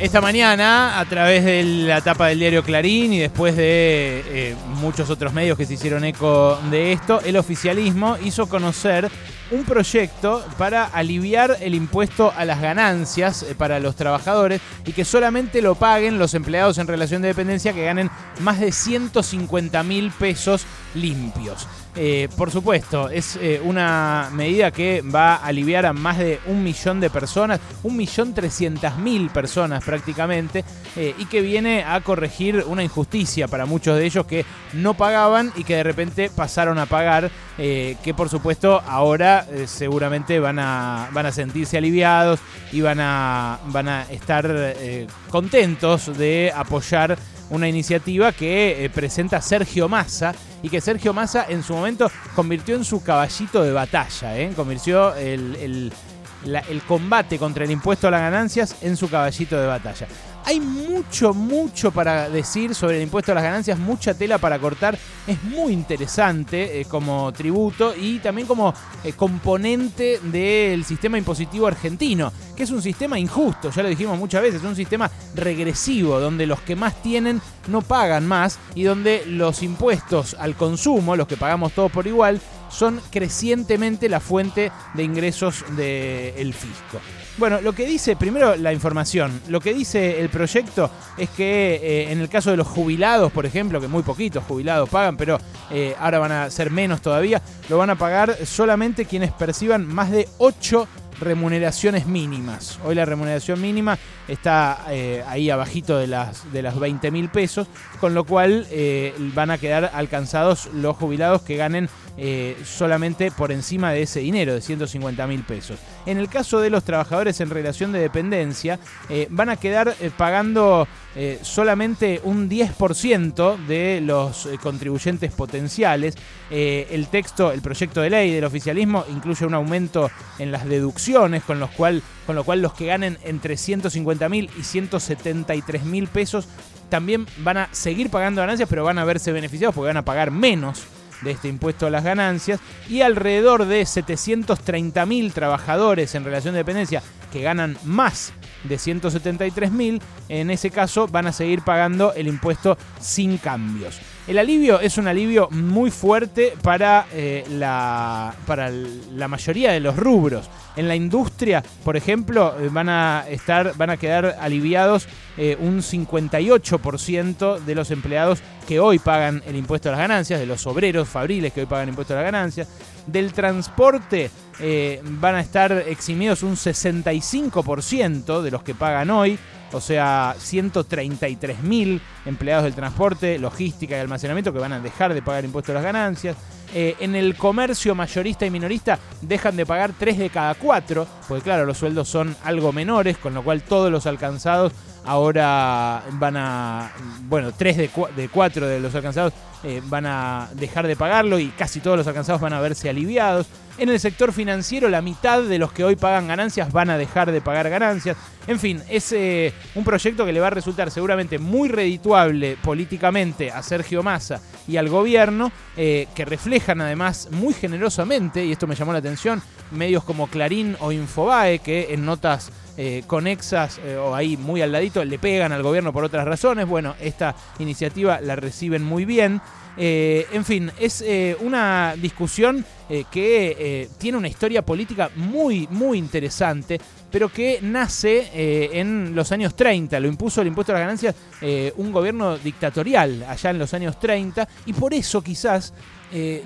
Esta mañana, a través de la tapa del diario Clarín y después de eh, muchos otros medios que se hicieron eco de esto, el oficialismo hizo conocer un proyecto para aliviar el impuesto a las ganancias eh, para los trabajadores y que solamente lo paguen los empleados en relación de dependencia que ganen más de 150 mil pesos limpios. Eh, por supuesto, es eh, una medida que va a aliviar a más de un millón de personas, un millón trescientas mil personas prácticamente, y que viene a corregir una injusticia para muchos de ellos que no pagaban y que de repente pasaron a pagar, que por supuesto ahora seguramente van a, van a sentirse aliviados y van a, van a estar contentos de apoyar una iniciativa que eh, presenta Sergio Massa y que Sergio Massa en su momento convirtió en su caballito de batalla, ¿eh? convirtió el, el combate contra el impuesto a las ganancias en su caballito de batalla. Hay mucho, mucho para decir sobre el impuesto a las ganancias, mucha tela para cortar. Es muy interesante eh, como tributo y también como eh, componente del sistema impositivo argentino, que es un sistema injusto, ya lo dijimos muchas veces, es un sistema regresivo, donde los que más tienen no pagan más y donde los impuestos al consumo, los que pagamos todos por igual, son crecientemente la fuente de ingresos del fisco. Bueno, lo que dice, primero la información, lo que dice el proyecto es que eh, en el caso de los jubilados, por ejemplo, que muy poquitos jubilados pagan, pero eh, ahora van a ser menos todavía, lo van a pagar solamente quienes perciban más de 8 remuneraciones mínimas. Hoy la remuneración mínima está eh, ahí abajito de las, de las 20 mil pesos, con lo cual eh, van a quedar alcanzados los jubilados que ganen eh, solamente por encima de ese dinero, de 150 mil pesos. En el caso de los trabajadores en relación de dependencia, van a quedar pagando solamente un 10% de los contribuyentes potenciales. el texto, el proyecto de ley del oficialismo incluye un aumento en las deducciones, con, los cual, con lo cual los que ganen entre 150 mil y 173 mil pesos también van a seguir pagando ganancias, pero van a verse beneficiados porque van a pagar menos de este impuesto a las ganancias y alrededor de 730 mil trabajadores en relación de dependencia que ganan más de 173 mil, en ese caso van a seguir pagando el impuesto sin cambios. El alivio es un alivio muy fuerte para, eh, la, para la mayoría de los rubros. En la industria, por ejemplo, eh, van a, estar, van a quedar aliviados eh, un 58% de los empleados que hoy pagan el impuesto a las ganancias, de los obreros fabriles que hoy pagan el impuesto a las ganancias. Del transporte van a estar eximidos un 65% de los que pagan hoy o sea, 133 mil empleados del transporte, logística y almacenamiento que van a dejar de pagar impuestos a las ganancias. Eh, en el comercio mayorista y minorista dejan de pagar 3 de cada 4, porque claro, los sueldos son algo menores, con lo cual todos los alcanzados ahora van a, bueno, 3 de, 4 de los alcanzados eh, van a dejar de pagarlo y casi todos los alcanzados van a verse aliviados. En el sector financiero, la mitad de los que hoy pagan ganancias van a dejar de pagar ganancias. En fin, es eh, un proyecto que le va a resultar seguramente muy redituable políticamente a Sergio Massa y al gobierno, eh, que reflejan además muy generosamente, y esto me llamó la atención, medios como Clarín o Infobae, que en notas conexas o ahí muy al ladito le pegan al gobierno por otras razones. Bueno, esta iniciativa la reciben muy bien. Eh, en fin, es eh, una discusión eh, que tiene una historia política muy, muy interesante, pero que nace en los años 30. Lo impuso el impuesto a las ganancias un gobierno dictatorial allá en los años 30, y por eso quizás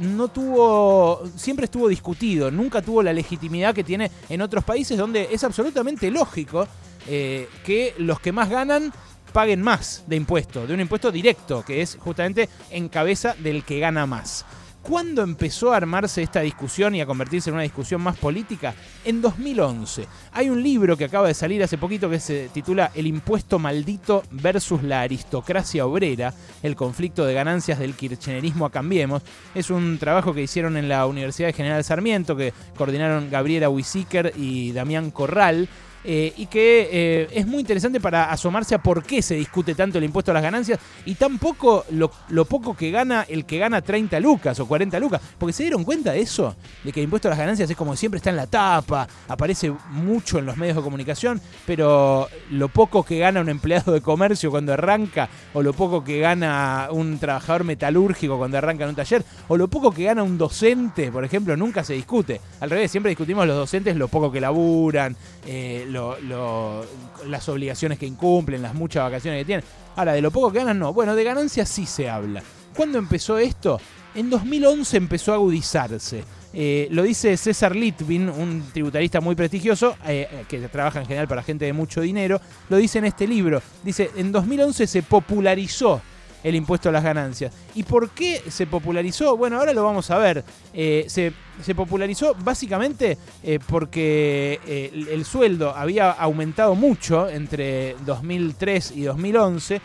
no tuvo, siempre estuvo discutido, nunca tuvo la legitimidad que tiene en otros países donde es absolutamente lógico que los que más ganan paguen más de impuesto, de un impuesto directo, que es justamente en cabeza del que gana más. ¿Cuándo empezó a armarse esta discusión y a convertirse en una discusión más política? En 2011. Hay un libro que acaba de salir hace poquito que se titula El impuesto maldito versus la aristocracia obrera, el conflicto de ganancias del kirchnerismo a Cambiemos. Es un trabajo que hicieron en la Universidad General Sarmiento, que coordinaron Gabriela Wisiker y Damián Corral. Eh, y que eh, es muy interesante para asomarse a por qué se discute tanto el impuesto a las ganancias y tampoco lo, lo poco que gana el que gana 30 lucas o 40 lucas. Porque se dieron cuenta de eso, de que el impuesto a las ganancias es como siempre está en la tapa, aparece mucho en los medios de comunicación, pero lo poco que gana un empleado de comercio cuando arranca, o lo poco que gana un trabajador metalúrgico cuando arranca en un taller, o lo poco que gana un docente, por ejemplo, nunca se discute. Al revés, siempre discutimos los docentes lo poco que laburan, eh, las obligaciones que incumplen, las muchas vacaciones que tienen. Ahora, de lo poco que ganan, no. Bueno, de ganancias sí se habla. ¿Cuándo empezó esto? En 2011 empezó a agudizarse. Eh, lo dice César Litvin, un tributarista muy prestigioso, eh, que trabaja en general para gente de mucho dinero. Lo dice en este libro. Dice, en 2011 se popularizó el impuesto a las ganancias. ¿Y por qué se popularizó? Bueno, ahora lo vamos a ver. Eh, se, popularizó básicamente eh, porque eh, el, sueldo había aumentado mucho entre 2003 y 2011,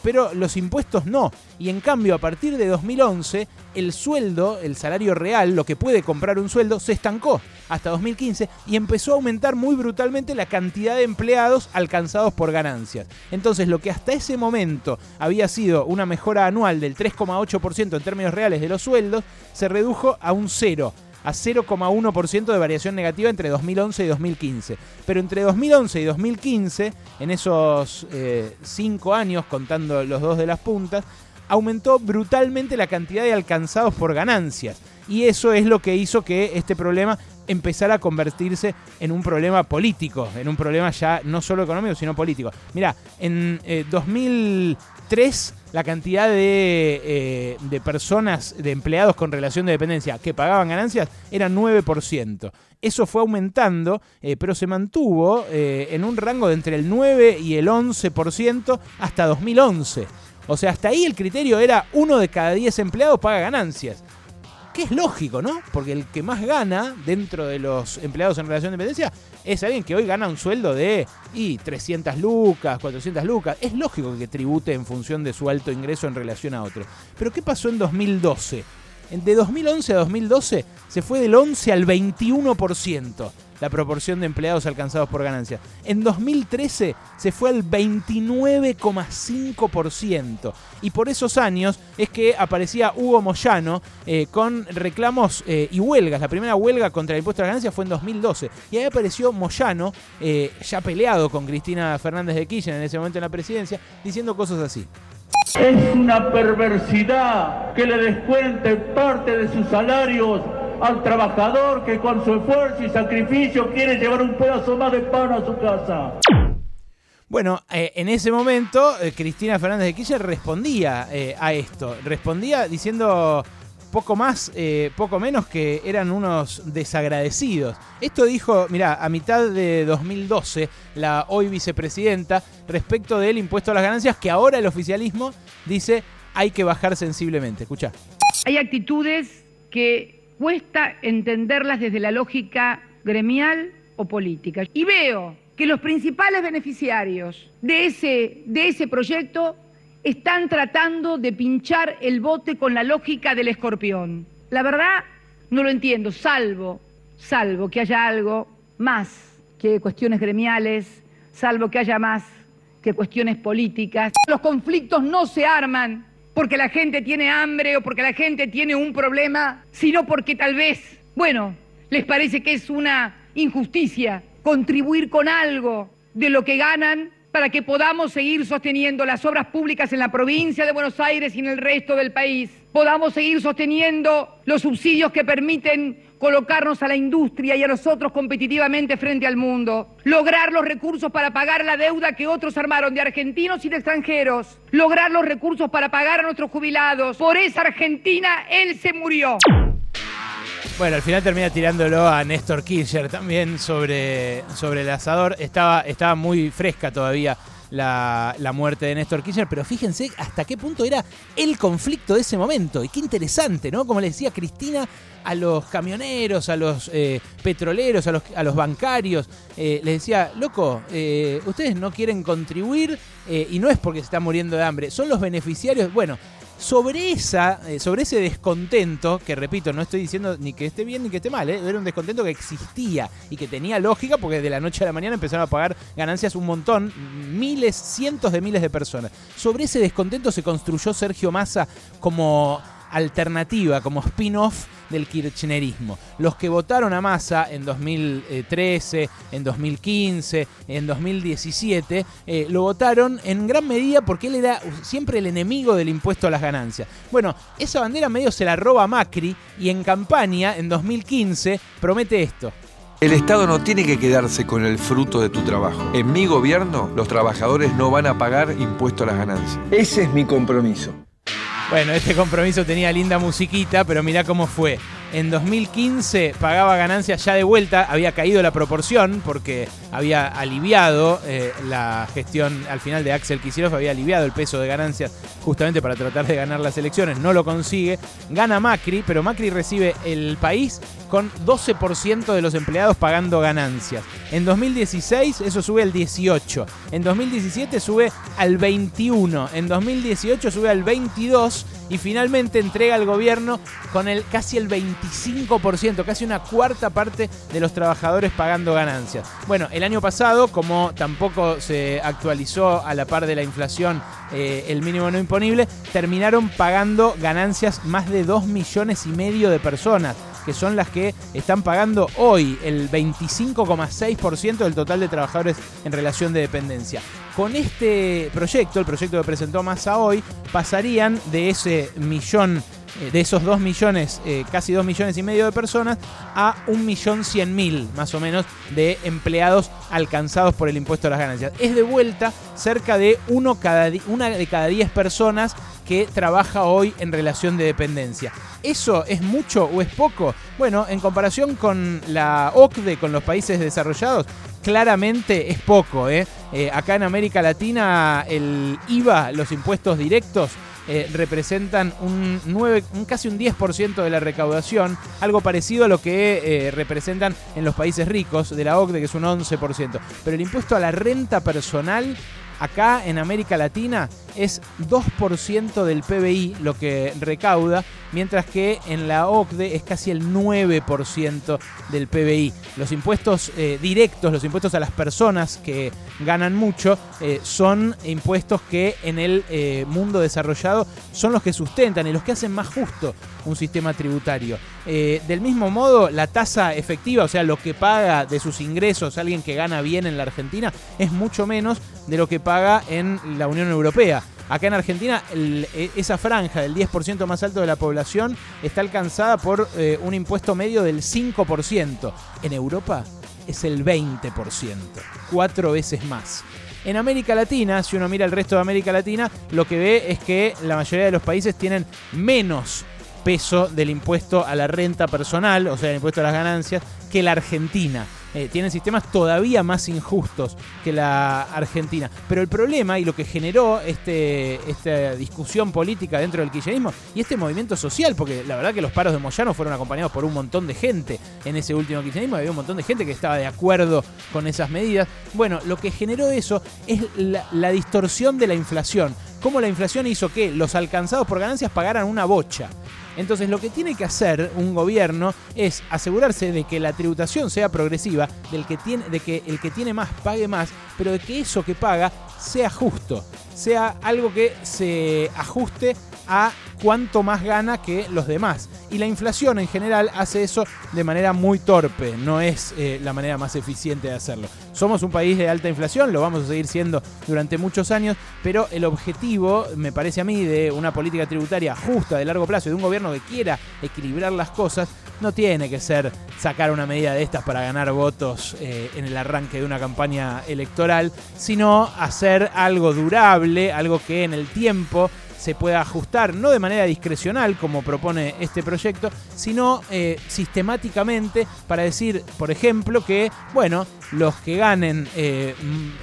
pero los impuestos no. Y en cambio, a partir de 2011, el sueldo, el salario real, lo que puede comprar un sueldo, se estancó hasta 2015 y empezó a aumentar muy brutalmente la cantidad de empleados alcanzados por ganancias. Entonces, lo que hasta ese momento había sido una mejora anual del 3,8% en términos reales de los sueldos, se redujo a un cero a 0,1% de variación negativa entre 2011 y 2015. Pero entre 2011 y 2015, en esos 5 eh, años, contando los dos de las puntas, aumentó brutalmente la cantidad de alcanzados por ganancias. Y eso es lo que hizo que este problema empezara a convertirse en un problema político, en un problema ya no solo económico, sino político. Mira, en 2003 eh, la cantidad de, eh, de, personas, de empleados con relación de dependencia que pagaban ganancias era 9%. Eso fue aumentando, eh, pero se mantuvo en un rango de entre el 9 y el 11% hasta 2011. O sea, hasta ahí el criterio era uno de cada 10 empleados paga ganancias. Que es lógico, ¿no? Porque el que más gana dentro de los empleados en relación de dependencia es alguien que hoy gana un sueldo de y 300 lucas, 400 lucas. Es lógico que tribute en función de su alto ingreso en relación a otro. Pero ¿qué pasó en 2012? De 2011 a 2012 se fue del 11 al 21% la proporción de empleados alcanzados por ganancias. En 2013 se fue al 29,5%. Y por esos años es que aparecía Hugo Moyano eh, con reclamos eh, y huelgas. La primera huelga contra el impuesto a las ganancias fue en 2012. Y ahí apareció Moyano, eh, ya peleado con Cristina Fernández de Kirchner en ese momento en la presidencia, diciendo cosas así. Es una perversidad que le descuente parte de sus salarios al trabajador que con su esfuerzo y sacrificio quiere llevar un pedazo más de pan a su casa. Bueno, eh, en ese momento eh, Cristina Fernández de Kirchner respondía eh, a esto, respondía diciendo poco más, poco menos que eran unos desagradecidos. Esto dijo, mira, a mitad de 2012 la hoy vicepresidenta respecto del impuesto a las ganancias que ahora el oficialismo dice hay que bajar sensiblemente. Escucha. Hay actitudes que cuesta entenderlas desde la lógica gremial o política. Y veo que los principales beneficiarios de ese, de ese proyecto están tratando de pinchar el bote con la lógica del escorpión. La verdad, no lo entiendo, salvo, salvo que haya algo más que cuestiones gremiales, salvo que haya más que cuestiones políticas. Los conflictos no se arman porque la gente tiene hambre o porque la gente tiene un problema, sino porque tal vez, bueno, les parece que es una injusticia contribuir con algo de lo que ganan para que podamos seguir sosteniendo las obras públicas en la provincia de Buenos Aires y en el resto del país, podamos seguir sosteniendo los subsidios que permiten colocarnos a la industria y a nosotros competitivamente frente al mundo, lograr los recursos para pagar la deuda que otros armaron de argentinos y de extranjeros, lograr los recursos para pagar a nuestros jubilados. Por esa Argentina él se murió. Bueno, al final termina tirándolo a Néstor Kirchner también sobre, sobre el asador. Estaba, estaba muy fresca todavía la, la, muerte de Néstor Kirchner, pero fíjense hasta qué punto era el conflicto de ese momento. Y qué interesante, ¿no? Como le decía Cristina, a los camioneros, a los eh, petroleros, a los, bancarios. Eh, les decía, loco, eh, ustedes no quieren contribuir y no es porque se están muriendo de hambre, son los beneficiarios. Bueno, Sobre, esa, eh, sobre ese descontento, que repito, no estoy diciendo ni que esté bien ni que esté mal, ¿eh? era un descontento que existía y que tenía lógica porque de la noche a la mañana empezaron a pagar ganancias un montón, miles, cientos de miles de personas. Sobre ese descontento se construyó Sergio Massa como alternativa, como spin-off del kirchnerismo. Los que votaron a Massa en 2013, en 2015, en 2017, eh, lo votaron en gran medida porque él era siempre el enemigo del impuesto a las ganancias. Bueno, esa bandera medio se la roba Macri y en campaña, en 2015, promete esto. El Estado no tiene que quedarse con el fruto de tu trabajo. En mi gobierno, los trabajadores no van a pagar impuesto a las ganancias. Ese es mi compromiso. Bueno, este compromiso tenía linda musiquita, pero mirá cómo fue. En 2015 pagaba ganancias ya de vuelta, había caído la proporción porque había aliviado eh, la gestión al final de Axel Kicillof, había aliviado el peso de ganancias justamente para tratar de ganar las elecciones, no lo consigue. Gana Macri, pero Macri recibe el país con 12% de los empleados pagando ganancias. En 2016 eso sube al 18, en 2017 sube al 21, en 2018 sube al 22 y finalmente entrega al gobierno con el casi el 25%, casi una cuarta parte de los trabajadores pagando ganancias. Bueno, el año pasado, como tampoco se actualizó a la par de la inflación eh, el mínimo no imponible, terminaron pagando ganancias más de 2 millones y medio de personas que son las que están pagando hoy el 25,6% del total de trabajadores en relación de dependencia. Con este proyecto, el proyecto que presentó Massa hoy, pasarían de ese millón eh, de esos 2 millones, eh, casi 2 millones y medio de personas, a 1 millón 100 mil, más o menos, de empleados alcanzados por el impuesto a las ganancias. Es de vuelta cerca de uno cada, una de cada 10 personas que trabaja hoy en relación de dependencia. ¿Eso es mucho o es poco? Bueno, en comparación con la OCDE, con los países desarrollados, claramente es poco. ¿eh? Eh, acá en América Latina el IVA, los impuestos directos, eh, representan un, 9, un casi un 10% de la recaudación, algo parecido a lo que representan en los países ricos de la OCDE, que es un 11%. Pero el impuesto a la renta personal acá en América Latina es 2% del PBI lo que recauda, mientras que en la OCDE es casi el 9% del PBI. Los impuestos eh, directos, los impuestos a las personas que ganan mucho, eh, son impuestos que en el eh, mundo desarrollado son los que sustentan y los que hacen más justo un sistema tributario. del mismo modo, la tasa efectiva, o sea, lo que paga de sus ingresos alguien que gana bien en la Argentina, es mucho menos de lo que paga en la Unión Europea. Acá en Argentina, e, esa franja del 10% más alto de la población está alcanzada por eh, un impuesto medio del 5%. En Europa es el 20%, cuatro veces más. En América Latina, si uno mira el resto de América Latina, lo que ve es que la mayoría de los países tienen menos peso del impuesto a la renta personal, o sea, el impuesto a las ganancias, que la Argentina. Eh, tienen sistemas todavía más injustos que la Argentina. Pero el problema y lo que generó este, esta discusión política dentro del kirchnerismo y este movimiento social, porque la verdad que los paros de Moyano fueron acompañados por un montón de gente en ese último kirchnerismo, había un montón de gente que estaba de acuerdo con esas medidas. Bueno, lo que generó eso es la, la distorsión de la inflación. Cómo la inflación hizo que los alcanzados por ganancias pagaran una bocha. Entonces lo que tiene que hacer un gobierno es asegurarse de que la tributación sea progresiva, del que tiene, de que el que tiene más pague más, pero de que eso que paga sea justo, sea algo que se ajuste a cuánto más gana que los demás. Y la inflación en general hace eso de manera muy torpe, no es eh, la manera más eficiente de hacerlo. Somos un país de alta inflación, lo vamos a seguir siendo durante muchos años, pero el objetivo, me parece a mí, de una política tributaria justa de largo plazo, de un gobierno que quiera equilibrar las cosas, no tiene que ser sacar una medida de estas para ganar votos eh, en el arranque de una campaña electoral, sino hacer algo durable, algo que en el tiempo se pueda ajustar, no de manera discrecional como propone este proyecto, sino eh, sistemáticamente para decir, por ejemplo, que, bueno, los que ganen eh,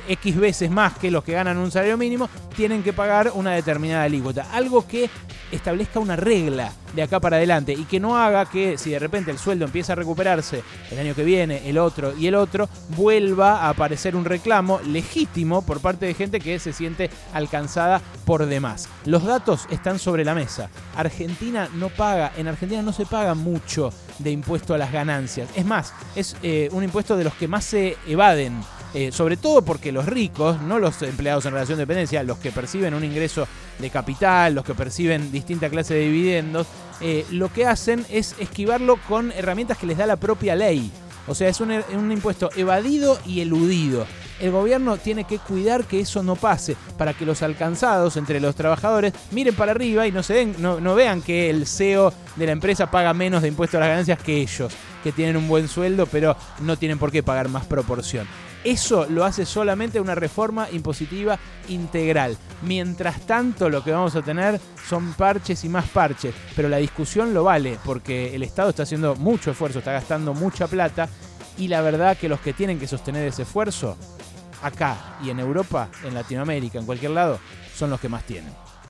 X veces más que los que ganan un salario mínimo tienen que pagar una determinada alícuota. Algo que establezca una regla de acá para adelante y que no haga que si de repente el sueldo empieza a recuperarse el año que viene, el otro y el otro, vuelva a aparecer un reclamo legítimo por parte de gente que se siente alcanzada por demás. Los datos están sobre la mesa. Argentina no paga, en Argentina no se paga mucho de impuesto a las ganancias. Es más, es eh, un impuesto de los que más se evaden. Eh, sobre todo porque los ricos, no los empleados en relación de dependencia, los que perciben un ingreso de capital, los que perciben distinta clase de dividendos, eh, lo que hacen es esquivarlo con herramientas que les da la propia ley. O sea, es un, un impuesto evadido y eludido el gobierno tiene que cuidar que eso no pase, para que los alcanzados entre los trabajadores miren para arriba y no, se no, vean que el CEO de la empresa paga menos de impuestos a las ganancias que ellos, que tienen un buen sueldo, pero no tienen por qué pagar más proporción. Eso lo hace solamente una reforma impositiva integral. Mientras tanto, lo que vamos a tener son parches y más parches. Pero la discusión lo vale, porque el Estado está haciendo mucho esfuerzo, está gastando mucha plata. Y la verdad que los que tienen que sostener ese esfuerzo acá y en Europa, en Latinoamérica, en cualquier lado, son los que más tienen.